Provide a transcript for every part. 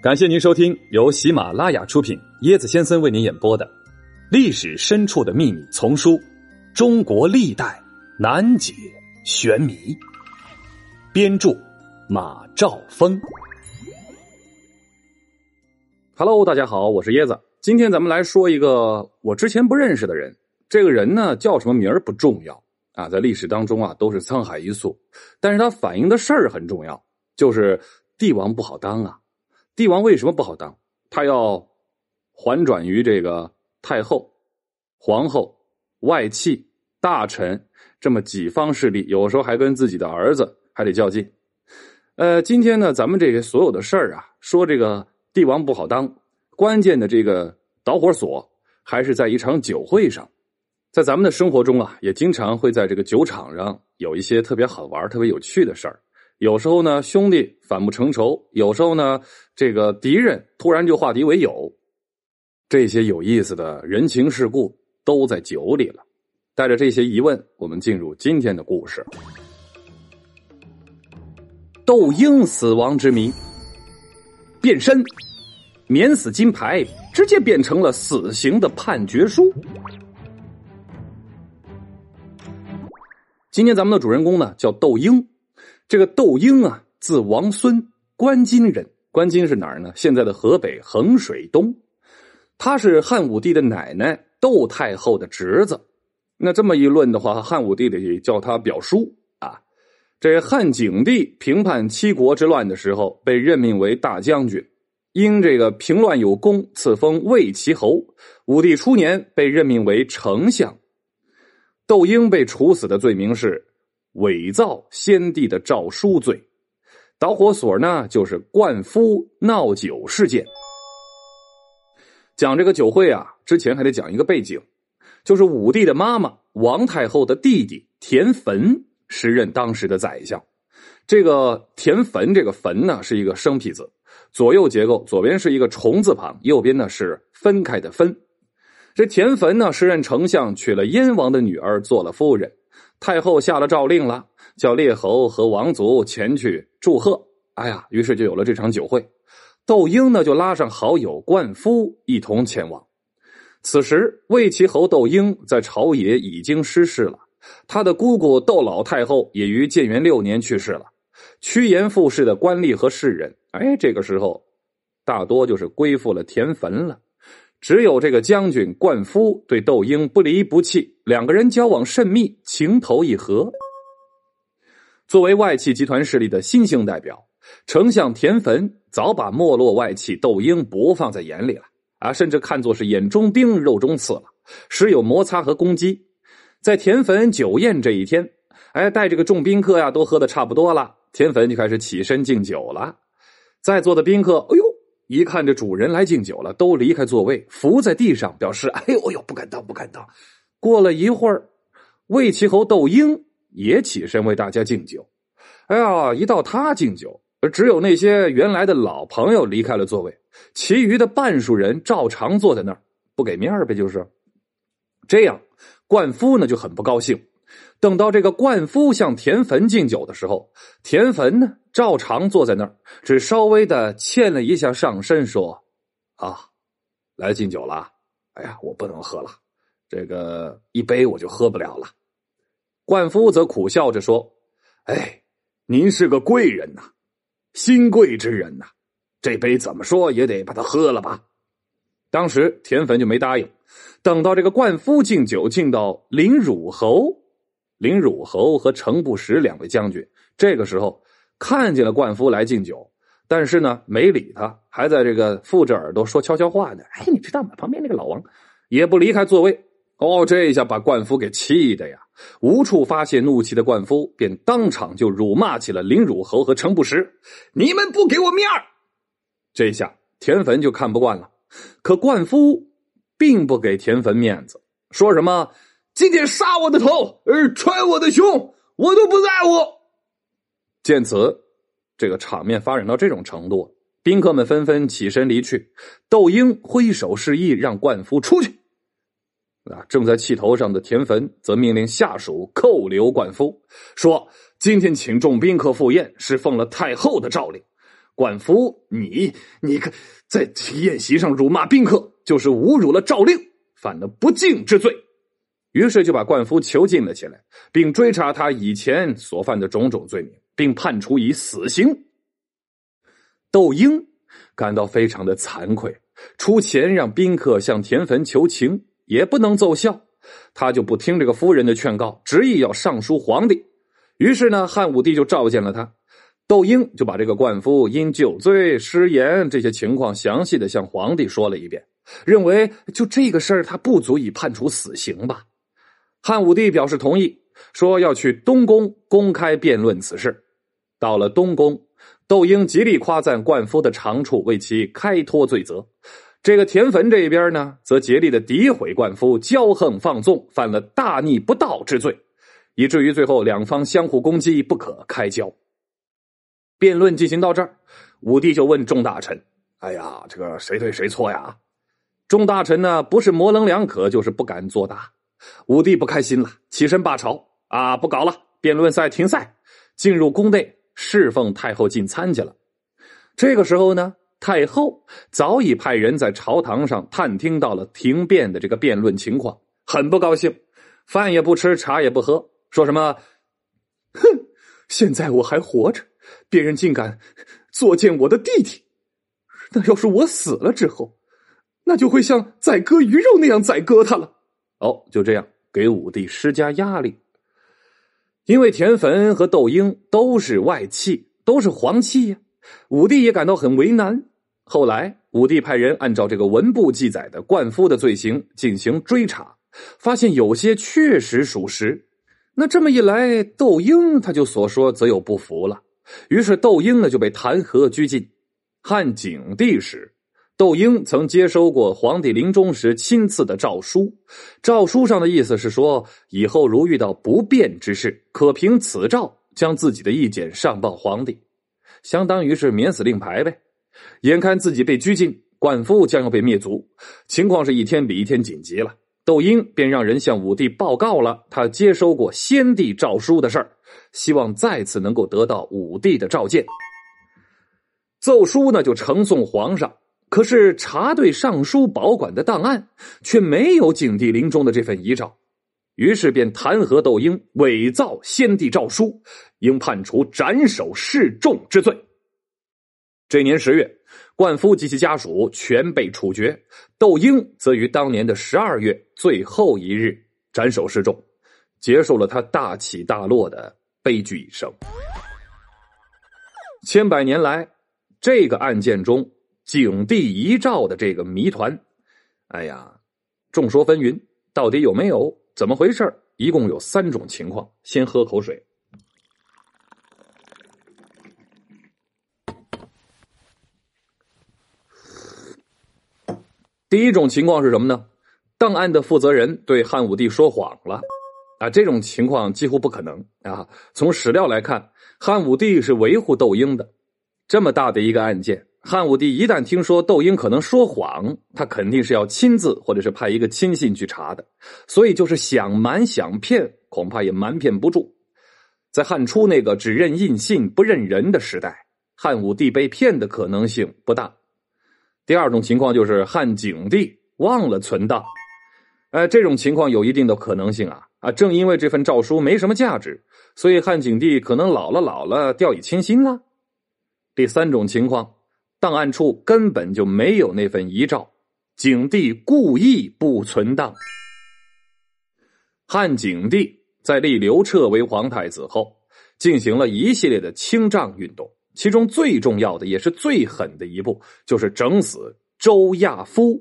感谢您收听由喜马拉雅出品、椰子先生为您演播的《历史深处的秘密》丛书《中国历代难解玄谜》，编著马兆峰。Hello，大家好，我是椰子。今天咱们来说一个我之前不认识的人。这个人呢，叫什么名儿不重要啊，在历史当中啊都是沧海一粟，但是他反映的事儿很重要，就是帝王不好当啊。帝王为什么不好当？他要还转于这个太后、皇后、外戚、大臣这么几方势力，有时候还跟自己的儿子还得较劲。呃，今天呢，咱们这些所有的事儿啊，说这个帝王不好当，关键的这个导火索还是在一场酒会上。在咱们的生活中啊，也经常会在这个酒场上有一些特别好玩、特别有趣的事儿。有时候呢，兄弟反目成仇；有时候呢，这个敌人突然就化敌为友。这些有意思的人情世故都在酒里了。带着这些疑问，我们进入今天的故事：窦婴死亡之谜。变身，免死金牌直接变成了死刑的判决书。今天咱们的主人公呢，叫窦婴。这个窦婴啊，字王孙，关津人。关津是哪儿呢？现在的河北衡水东。他是汉武帝的奶奶窦太后的侄子。那这么一论的话，汉武帝得叫他表叔啊。这汉景帝平叛七国之乱的时候，被任命为大将军，因这个平乱有功，赐封魏齐侯。武帝初年被任命为丞相。窦婴被处死的罪名是。伪造先帝的诏书罪，导火索呢就是灌夫闹酒事件。讲这个酒会啊，之前还得讲一个背景，就是武帝的妈妈王太后的弟弟田汾时任当时的宰相。这个田汾，这个汾呢是一个生僻字，左右结构，左边是一个虫字旁，右边呢是分开的分。这田汾呢时任丞相，娶了燕王的女儿做了夫人。太后下了诏令了，叫列侯和王族前去祝贺。哎呀，于是就有了这场酒会。窦婴呢，就拉上好友灌夫一同前往。此时，魏齐侯窦婴在朝野已经失势了，他的姑姑窦老太后也于建元六年去世了。趋炎附势的官吏和士人，哎，这个时候大多就是归附了田汾了。只有这个将军灌夫对窦婴不离不弃，两个人交往甚密，情投意合。作为外戚集团势力的新兴代表，丞相田汾早把没落外戚窦婴不放在眼里了啊，甚至看作是眼中钉、肉中刺了，时有摩擦和攻击。在田汾酒宴这一天，哎，带这个众宾客呀，都喝的差不多了，田汾就开始起身敬酒了。在座的宾客，哎呦！一看这主人来敬酒了，都离开座位，伏在地上，表示：“哎呦呦，不敢当，不敢当。”过了一会儿，魏齐侯窦婴也起身为大家敬酒。哎呀，一到他敬酒，只有那些原来的老朋友离开了座位，其余的半数人照常坐在那儿，不给面呗，就是这样。灌夫呢就很不高兴。等到这个灌夫向田汾敬酒的时候，田汾呢照常坐在那儿，只稍微的欠了一下上身，说：“啊，来敬酒了。哎呀，我不能喝了，这个一杯我就喝不了了。”冠夫则苦笑着说：“哎，您是个贵人呐，新贵之人呐，这杯怎么说也得把它喝了吧。”当时田汾就没答应。等到这个冠夫敬酒敬到林汝侯。林汝侯和程不识两位将军，这个时候看见了冠夫来敬酒，但是呢没理他，还在这个附着耳朵说悄悄话呢。哎，你知道吗？旁边那个老王也不离开座位。哦，这一下把冠夫给气的呀，无处发泄怒气的冠夫便当场就辱骂起了林汝侯和程不识：“你们不给我面儿！”这下田汾就看不惯了，可冠夫并不给田汾面子，说什么。今天杀我的头，而穿我的胸，我都不在乎。见此，这个场面发展到这种程度，宾客们纷纷起身离去。窦婴挥手示意让冠夫出去。啊，正在气头上的田汾则命令下属扣留冠夫，说：“今天请众宾客赴宴，是奉了太后的诏令。管夫，你你可在宴席上辱骂宾客，就是侮辱了诏令，犯了不敬之罪。于是就把冠夫囚禁了起来，并追查他以前所犯的种种罪名，并判处以死刑。窦婴感到非常的惭愧，出钱让宾客向田汾求情，也不能奏效，他就不听这个夫人的劝告，执意要上书皇帝。于是呢，汉武帝就召见了他，窦婴就把这个灌夫因酒醉失言这些情况详细的向皇帝说了一遍，认为就这个事儿他不足以判处死刑吧。汉武帝表示同意，说要去东宫公开辩论此事。到了东宫，窦婴极力夸赞灌夫的长处，为其开脱罪责。这个田汾这一边呢，则竭力的诋毁冠夫骄横放纵，犯了大逆不道之罪，以至于最后两方相互攻击，不可开交。辩论进行到这儿，武帝就问众大臣：“哎呀，这个谁对谁错呀？”众大臣呢，不是模棱两可，就是不敢作答。武帝不开心了，起身罢朝啊！不搞了，辩论赛停赛，进入宫内侍奉太后进餐去了。这个时候呢，太后早已派人在朝堂上探听到了停辩的这个辩论情况，很不高兴，饭也不吃，茶也不喝，说什么：“哼，现在我还活着，别人竟敢作践我的弟弟，那要是我死了之后，那就会像宰割鱼肉那样宰割他了。”哦，就这样给武帝施加压力，因为田汾和窦婴都是外戚，都是皇戚呀，武帝也感到很为难。后来，武帝派人按照这个文部记载的灌夫的罪行进行追查，发现有些确实属实。那这么一来，窦婴他就所说则有不服了，于是窦婴呢就被弹劾拘禁。汉景帝时。窦婴曾接收过皇帝临终时亲赐的诏书，诏书上的意思是说，以后如遇到不便之事，可凭此诏将自己的意见上报皇帝，相当于是免死令牌呗。眼看自己被拘禁，管夫将要被灭族，情况是一天比一天紧急了。窦婴便让人向武帝报告了他接收过先帝诏书的事儿，希望再次能够得到武帝的召见。奏书呢，就呈送皇上。可是查对尚书保管的档案，却没有景帝临终的这份遗诏，于是便弹劾窦婴伪造先帝诏书，应判处斩首示众之罪。这年十月，冠夫及其家属全被处决，窦婴则于当年的十二月最后一日斩首示众，结束了他大起大落的悲剧一生。千百年来，这个案件中。景帝遗诏的这个谜团，哎呀，众说纷纭，到底有没有？怎么回事？一共有三种情况。先喝口水。第一种情况是什么呢？档案的负责人对汉武帝说谎了啊！这种情况几乎不可能啊！从史料来看，汉武帝是维护窦婴的，这么大的一个案件。汉武帝一旦听说窦婴可能说谎，他肯定是要亲自或者是派一个亲信去查的，所以就是想瞒想骗，恐怕也瞒骗不住。在汉初那个只认印信不认人的时代，汉武帝被骗的可能性不大。第二种情况就是汉景帝忘了存档，呃，这种情况有一定的可能性啊啊！正因为这份诏书没什么价值，所以汉景帝可能老了老了掉以轻心了。第三种情况。档案处根本就没有那份遗诏，景帝故意不存档。汉景帝在立刘彻为皇太子后，进行了一系列的清账运动，其中最重要的也是最狠的一步，就是整死周亚夫。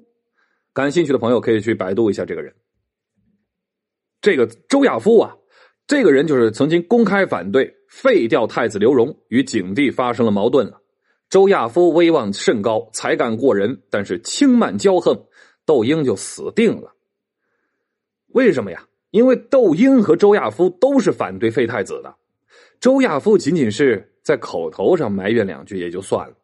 感兴趣的朋友可以去百度一下这个人。这个周亚夫啊，这个人就是曾经公开反对废掉太子刘荣，与景帝发生了矛盾了。周亚夫威望甚高，才干过人，但是轻慢骄横，窦婴就死定了。为什么呀？因为窦婴和周亚夫都是反对废太子的。周亚夫仅仅是在口头上埋怨两句也就算了，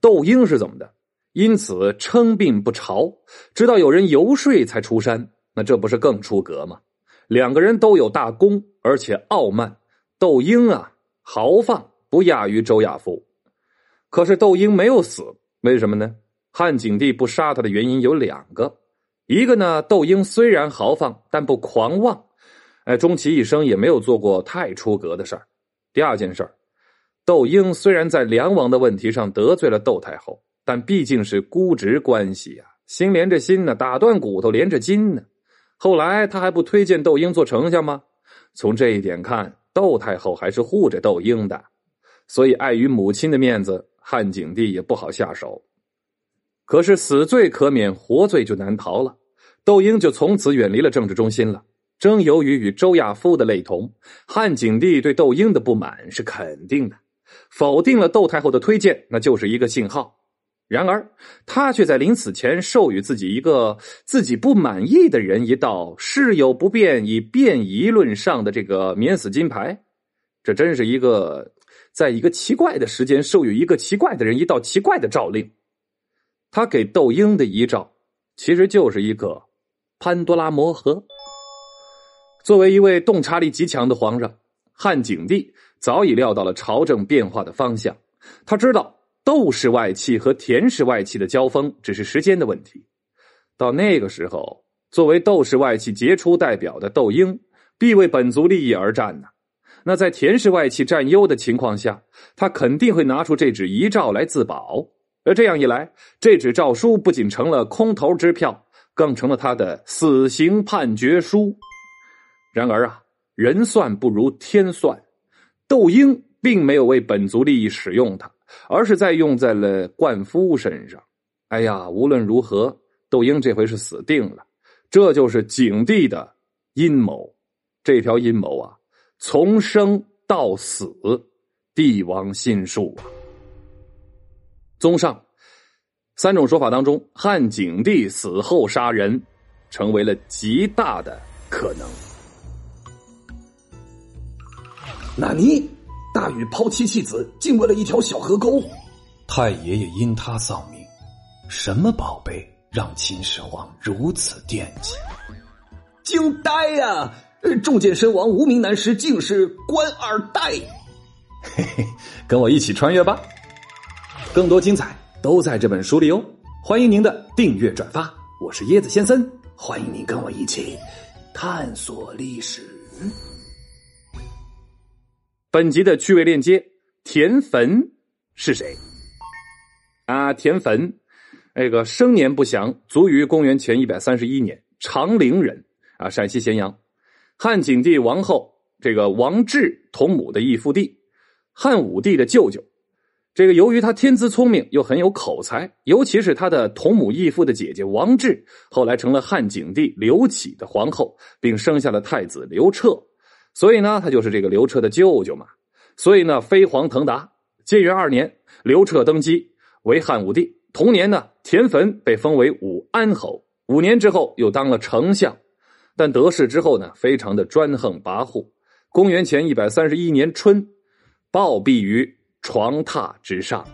窦婴是怎么的？因此称病不朝，直到有人游说才出山。那这不是更出格吗？两个人都有大功，而且傲慢。窦婴啊，豪放不亚于周亚夫。可是窦婴没有死，为什么呢？汉景帝不杀他的原因有两个，一个呢，窦婴虽然豪放，但不狂妄，哎，终其一生也没有做过太出格的事儿。第二件事儿，窦婴虽然在梁王的问题上得罪了窦太后，但毕竟是姑侄关系呀，心连着心呢，打断骨头连着筋呢。后来他还不推荐窦婴做丞相吗？从这一点看，窦太后还是护着窦婴的，所以碍于母亲的面子，汉景帝也不好下手。可是死罪可免，活罪就难逃了。窦婴就从此远离了政治中心了。正由于与周亚夫的类同，汉景帝对窦婴的不满是肯定的，否定了窦太后的推荐，那就是一个信号。然而，他却在临死前授予自己一个自己不满意的人一道“事有不便，以便宜论上”的这个免死金牌。这真是一个在一个奇怪的时间授予一个奇怪的人一道奇怪的诏令。他给窦婴的遗诏，其实就是一个潘多拉魔盒。作为一位洞察力极强的皇上，汉景帝早已料到了朝政变化的方向。他知道窦氏外戚和田氏外戚的交锋只是时间的问题。到那个时候，作为窦氏外戚杰出代表的窦婴，必为本族利益而战呢。那在田氏外戚占优的情况下，他肯定会拿出这纸遗诏来自保。而这样一来，这纸诏书不仅成了空头支票，更成了他的死刑判决书。然而啊，人算不如天算，窦婴并没有为本族利益使用它，而是在用在了灌夫身上。哎呀，无论如何，窦婴这回是死定了。这就是景帝的阴谋，这条阴谋啊，从生到死，帝王心术啊。综上，三种说法当中，汉景帝死后杀人，成为了极大的可能。纳尼？大禹抛妻弃子，竟为了一条小河沟。太爷爷因他丧命，什么宝贝让秦始皇如此惦记？惊呆呀！中箭身亡无名男尸，竟是官二代。嘿嘿，跟我一起穿越吧。更多精彩都在这本书里哦！欢迎您的订阅转发，我是椰子先生，欢迎您跟我一起探索历史。本集的趣味链接：田汾是谁？啊，田汾，那个生年不详，卒于公元前一百三十一年，长陵人啊，陕西咸阳，汉景帝王后这个王志同母的义父弟，汉武帝的舅舅。这个由于他天资聪明，又很有口才，尤其是他的同母异父的姐姐王志，后来成了汉景帝刘启的皇后，并生下了太子刘彻，所以呢，他就是这个刘彻的舅舅嘛。所以呢，飞黄腾达。建元二年，刘彻登基为汉武帝。同年呢，田汾被封为武安侯。五年之后，又当了丞相。但得势之后呢，非常的专横跋扈。公元前一百三十一年春，暴毙于。床榻之上。